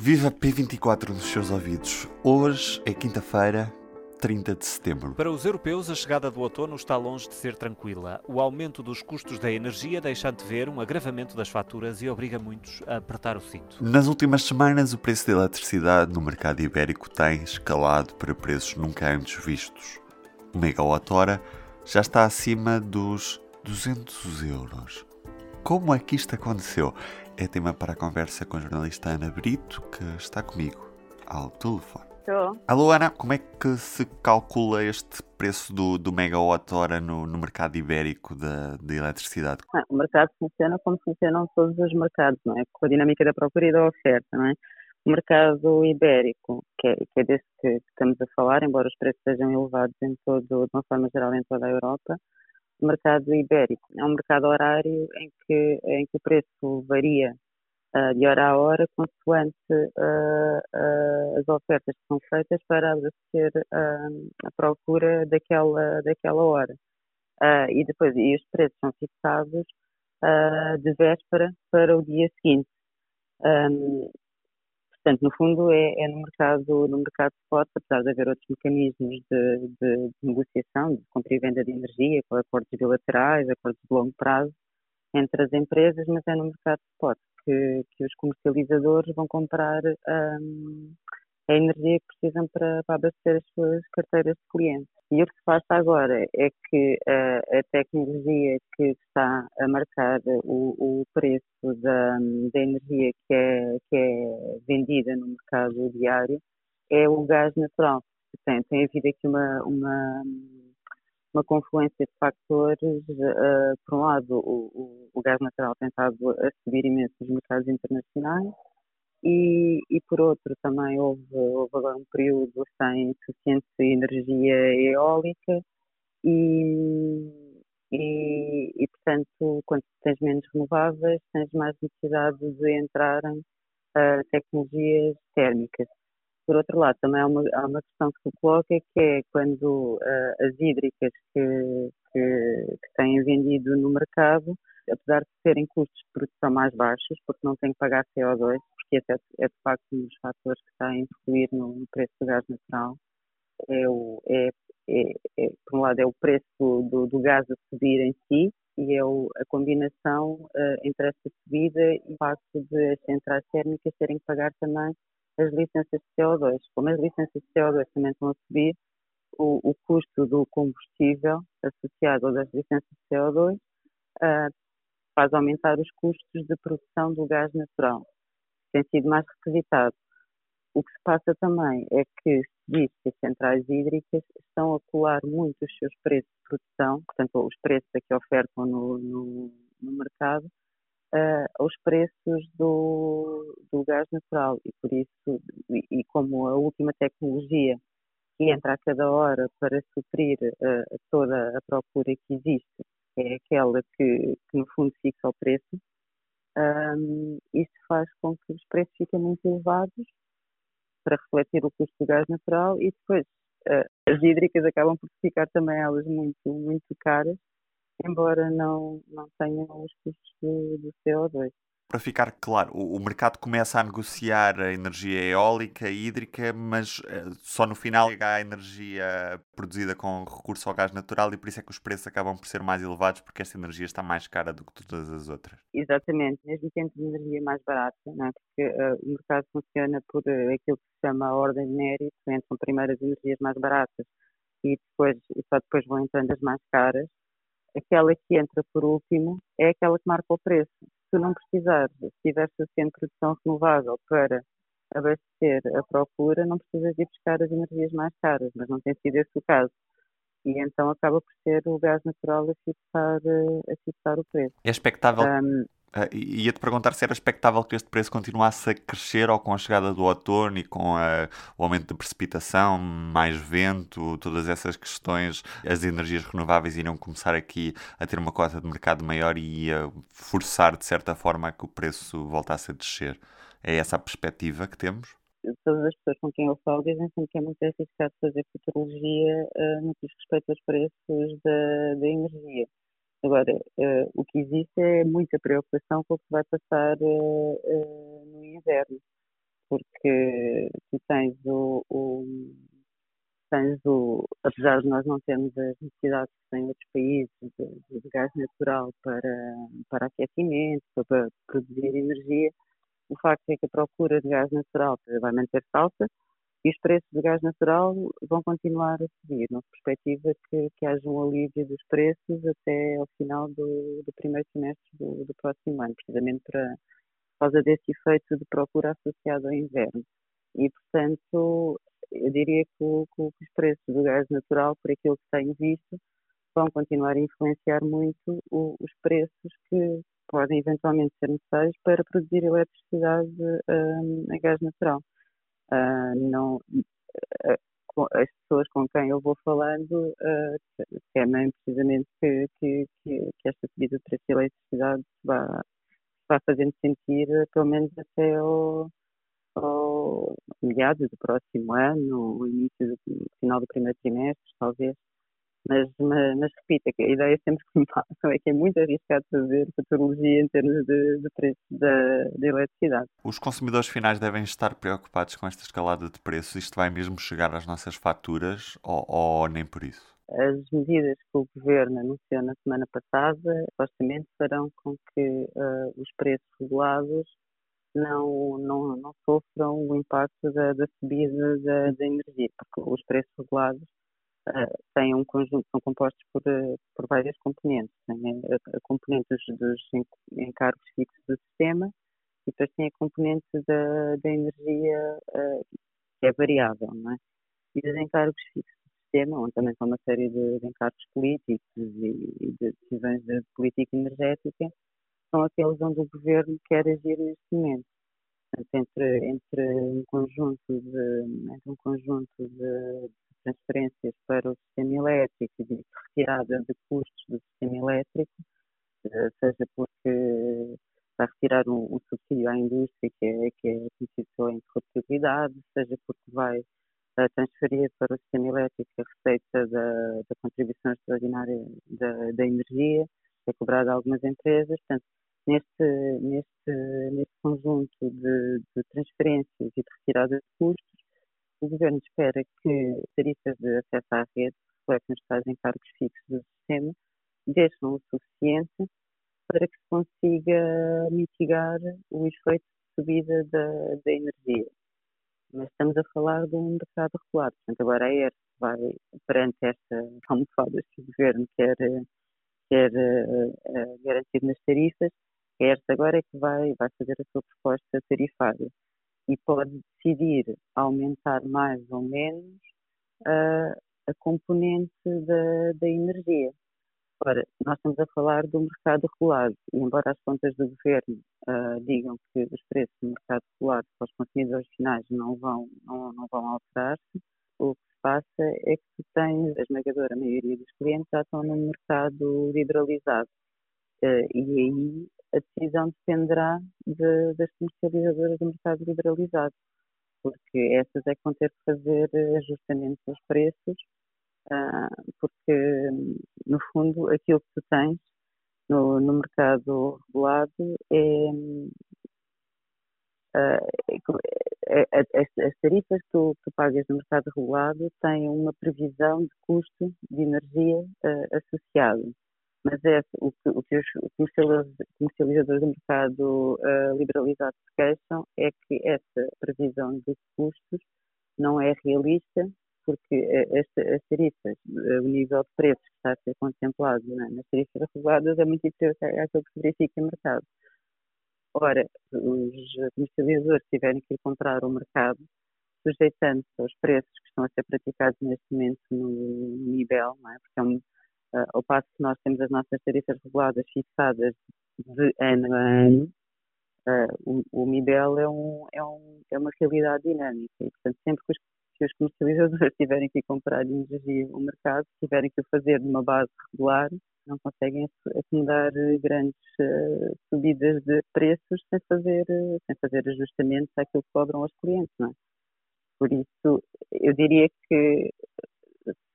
Viva P24 nos seus ouvidos. Hoje é quinta-feira, 30 de setembro. Para os europeus, a chegada do outono está longe de ser tranquila. O aumento dos custos da energia deixa antever um agravamento das faturas e obriga muitos a apertar o cinto. Nas últimas semanas, o preço da eletricidade no mercado ibérico tem escalado para preços nunca antes vistos. O megawatt-hora já está acima dos 200 euros. Como é que isto aconteceu? É tema para a conversa com a jornalista Ana Brito, que está comigo ao telefone. Estou. Alô Ana, como é que se calcula este preço do, do megawatt-hora no, no mercado ibérico da, da eletricidade? Ah, o mercado funciona como funcionam todos os mercados, não é? Com a dinâmica da procura e da oferta, não é? O mercado ibérico, que é, que é desse que estamos a falar, embora os preços sejam elevados em todo, de uma forma geral em toda a Europa, mercado ibérico é um mercado horário em que, em que o preço varia uh, de hora a hora consoante uh, uh, as ofertas que são feitas para abastecer a procura daquela, daquela hora. e depois, e os preços são fixados de véspera para o dia seguinte. Um, Portanto, no fundo, é, é, no mercado no mercado spot, apesar de haver outros mecanismos de, de, de negociação, de compra e venda de energia, com acordos bilaterais, acordos de longo prazo entre as empresas, mas é no mercado spot que, que os comercializadores vão comprar um, a energia que precisam para, para abastecer as suas carteiras de clientes. E o que se passa agora é que a, a tecnologia que está a marcar o, o preço da, da, energia que é, que é vendida no mercado diário é o gás natural. Tem, tem havido aqui uma, uma, uma confluência de fatores. Uh, por um lado, o, o, o, gás natural tem estado a subir imenso nos mercados internacionais e, e por outro também houve, houve agora um período sem suficiente energia eólica e, e, e, portanto quando tens menos renováveis tens mais necessidade de entrarem uh, tecnologias térmicas. Por outro lado, também há uma, há uma questão que se coloca que é quando uh, as hídricas que, que, que têm vendido no mercado apesar de terem custos de produção mais baixos, porque não têm que pagar CO2, porque esse é, é de facto um dos fatores que está a influir no, preço do gás natural, é, o, é, é, é, por um lado é o preço do, do, gás a subir em si e é o, a combinação uh, entre essa subida e o facto de as centrais térmicas terem que pagar também as licenças de CO2. Como as licenças de CO2 também estão a subir, o, o custo do combustível associado às licenças de CO2 uh, faz aumentar os custos de produção do gás natural. Tem sido mais requisitado. O que se passa também é que se diz que as centrais hídricas estão a colar muito os seus preços de produção, portanto, os preços a que ofertam no, no, no mercado, uh, aos preços do, do gás natural. E por isso, e, e, como a última tecnologia que entra a cada hora para suprir uh, toda a procura que existe é aquela que, que no fundo fixa o preço, um, isto faz com que os preços fiquem muito elevados para refletir o custo do gás natural e depois uh, as hídricas acabam por ficar também elas muito, muito caras, embora não, não tenham os custos do CO2 para ficar claro, o, mercado começa a negociar a energia eólica e hídrica, mas uh, só no final chega a energia produzida com recurso ao gás natural e por isso é que os preços acabam por ser mais elevados, porque esta energia está mais cara do que todas as outras. Exatamente, mesmo tendo energia mais barata, não é? porque uh, o mercado funciona por uh, aquilo que se chama a ordem de mérito, entram primeiro as energias mais baratas e depois e só depois vão entrando as mais caras. Aquela que entra por último é aquela que marca o preço se não precisares, se tiver suficiente produção renovável para abastecer a procura, não precisas ir buscar as energias mais caras, mas não tem sido esse o caso. E então acaba por ser o gás natural a fixar, a fixar o preço. É expectável. Um, Uh, Ia-te perguntar se era expectável que este preço continuasse a crescer ou com a chegada do outono e com a, o aumento de precipitação, mais vento, todas essas questões, as energias renováveis iriam começar aqui a ter uma cota de mercado maior e ia forçar, de certa forma, a que o preço voltasse a descer. É essa a perspectiva que temos? Todas as pessoas com quem eu falo dizem sempre que é muito arriscado fazer futurologia uh, no que diz respeito aos preços da, da energia Agora, uh, o que existe é muita preocupação com o que vai passar uh, uh, no inverno, porque tu tens o, o tens o, apesar de nós não termos as necessidades que têm outros países de, de gás natural para, para aquecimento, para produzir energia, o facto é que a procura de gás natural vai manter-se alta e os preços de gás natural vão continuar a subir. Se perspectiva que, que haja um alívio dos preços até ao final do, do primeiro semestre do, do, próximo ano, precisamente para, por causa desse efeito de procura associado ao inverno. E, portanto, eu diria que, que os preços do gás natural, por aquilo que tenho visto, vão continuar a influenciar muito o, os preços que podem eventualmente ser necessários para produzir eletricidade um, a gás natural. Uh, não, uh, as pessoas com quem eu vou falando uh, precisamente que, que, que, esta subida de preço de eletricidade vá, vá fazendo sentir, pelo menos até ao, ao meados do próximo ano, o início do final do primeiro trimestre, talvez. Mas, mas, mas repito, a ideia sempre que me passam é que é muito arriscado fazer futurologia em termos de, de preço da, da eletricidade. Os consumidores finais devem estar preocupados com esta escalada de preços? Isto vai mesmo chegar às nossas faturas ou, ou nem por isso? As medidas que o Governo anunciou na semana passada, supostamente, farão com que uh, os preços regulados não, não, não sofram o impacto da, da subida da, da, energia, porque os preços regulados têm um conjunto, são compostos por, uh, por várias componentes. Tem a, a componente dos, dos, encargos fixos do sistema e depois tem a componente da, da energia uh, que é variável, não é? E os encargos fixos do sistema, onde também são uma série de, de encargos políticos e de decisões de política energética, são aqueles onde o governo quer agir neste momento. Portanto, entre, entre um conjunto de, entre um conjunto de transferências para o sistema elétrico e de retirada de custos do sistema elétrico, eh, seja porque vai retirar um, um subsídio à indústria que é, que é conhecido pela interruptibilidade, seja porque vai uh, transferir para o sistema elétrico a receita da, da contribuição extraordinária da, da energia, que é cobrada a algumas empresas. Portanto, neste, neste, neste conjunto de, de transferências e de retirada de custos, o Governo espera que tarifas de acesso à rede, que refletem os tais encargos fixos do sistema, deixam o suficiente para que se consiga mitigar o efeito de subida da, da energia. Mas estamos a falar de um mercado regulado. Portanto, agora a ERS vai, perante esta almofada que o Governo quer, quer uh, garantir nas tarifas, esta agora é que vai, vai fazer a sua proposta tarifária e pode decidir aumentar mais ou menos uh, a componente da, da energia. Ora, nós estamos a falar do mercado regulado e embora as contas do governo uh, digam que os preços do mercado regulado para os consumidores finais não vão, não, não vão alterar-se, o que se passa é que tu a esmagadora maioria dos clientes já estão num mercado liberalizado. Uh, e aí a decisão dependerá de, das comercializadoras do mercado liberalizado, porque essas é que vão ter que fazer ajustamentos aos preços, uh, porque, no fundo, aquilo que tu tens no, no mercado regulado é, uh, as, as, tarifas que tu, que tu, pagas no mercado regulado têm uma previsão de custo de energia uh, associado mas é o que, o que os comercializadores do mercado uh, liberalizado se queixam é que essa previsão de custos não é realista, porque esta, as tarifas, uh, o nível de preços que está a ser contemplado né, nas tarifas reguladas é muito diferente daquilo que se verifica no mercado. Ora, os comercializadores tiverem que encontrar o mercado sujeitando-se aos preços que estão a ser praticados neste momento no, nível, é? porque é um, Uh, ao passo que nós temos as nossas tarifas reguladas fixadas de ano a ano, uh, o, o MIBEL é, um, é, um, é uma realidade dinâmica e, portanto, sempre que os, que os comercializadores tiverem que comprar energia no mercado, tiverem que o fazer numa base regular, não conseguem acomodar grandes uh, subidas de preços sem fazer, sem fazer ajustamentos àquilo que cobram aos clientes, não é? Por isso, eu diria que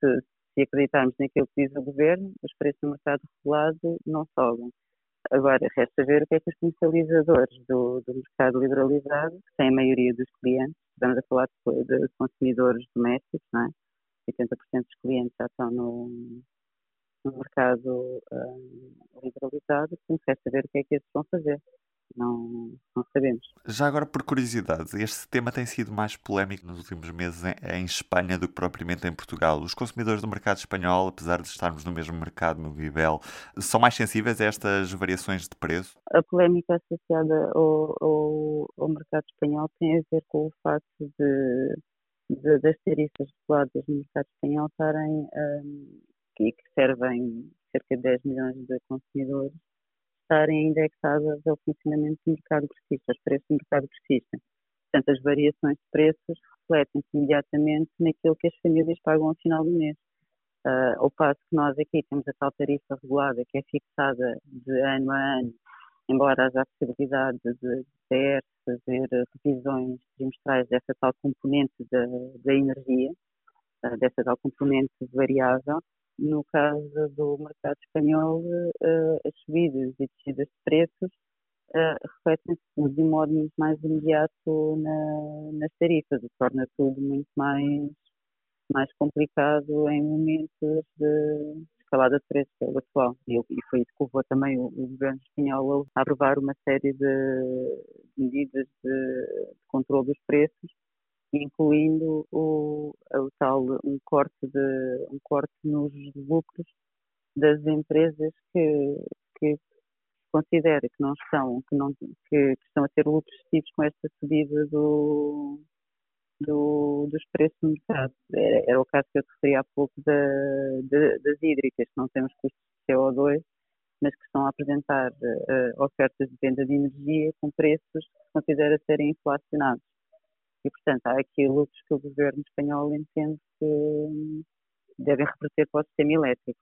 se, se acreditarmos naquilo que diz o governo, os preços no mercado regulado não sobem. Agora, resta ver o que é que os comercializadores do, do mercado liberalizado, que têm a maioria dos clientes, estamos a falar de, de consumidores domésticos, não é? 80% dos clientes já estão no, no mercado um, liberalizado, portanto, resta ver o que é que eles vão fazer não, não sabemos. Já agora, por curiosidade, este tema tem sido mais polémico nos últimos meses em, em, Espanha do que propriamente em Portugal. Os consumidores do mercado espanhol, apesar de estarmos no mesmo mercado, no Vivel, são mais sensíveis a estas variações de preço? A polémica associada ao, ao, ao mercado espanhol tem a ver com o facto de, de das tarifas reguladas no mercado espanhol estarem um, que servem cerca de 10 milhões de consumidores estarem indexadas ao funcionamento do mercado grossista, aos preços do mercado grossista. Portanto, as variações de preços refletem-se imediatamente naquilo que as famílias pagam ao final do mês. Uh, ao passo que nós aqui temos a tal tarifa regulada que é fixada de ano a ano, embora haja a possibilidade de ter, fazer revisões trimestrais dessa tal componente da, energia, uh, dessa tal componente variável, no caso do mercado espanhol, uh, as subidas e descidas de preços uh, refletem-se de modo muito mais imediato na, nas tarifas, o que torna tudo muito mais, mais complicado em momentos de escalada de preços, que é o atual. E, e foi isso que levou também o, o, governo espanhol a aprovar uma série de medidas de, de controle dos preços incluindo o, o tal um corte de um corte nos lucros das empresas que, que considera que não estão que não que, estão a ter lucros excessivos com esta subida do, do, dos preços no mercado. Era, era, o caso que eu referi há pouco da, da, das hídricas, que não temos custos de CO2, mas que estão a apresentar uh, ofertas de venda de energia com preços que se considera serem inflacionados. E, portanto, há aqui lucros que o governo espanhol entende que devem reverter para o sistema elétrico.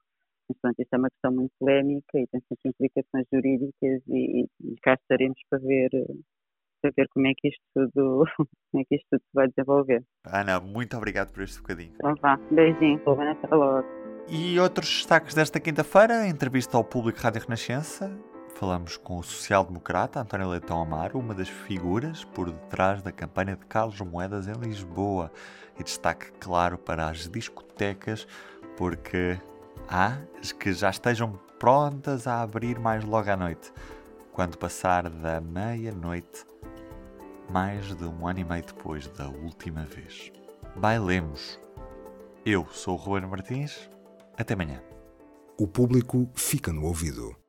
Mas, portanto, isto é uma questão muito polémica e tem sempre implicações jurídicas e, e cá estaremos para ver, para ver como é que isto tudo, como é que isto tudo se vai desenvolver. Ana, muito obrigado por este bocadinho. Então vá, beijinho, estou até logo. E outros destaques desta quinta-feira, entrevista ao público Rádio Renascença, falamos com o social-democrata António Leitão Amaro, uma das figuras por detrás da campanha de Carlos Moedas em Lisboa. E destaque claro para as discotecas, porque há as que já estejam prontas a abrir mais logo à noite, quando passar da meia-noite, mais de um ano e meio depois da última vez. Bailemos. Eu sou o Ruben Martins. Até amanhã. O público fica no ouvido.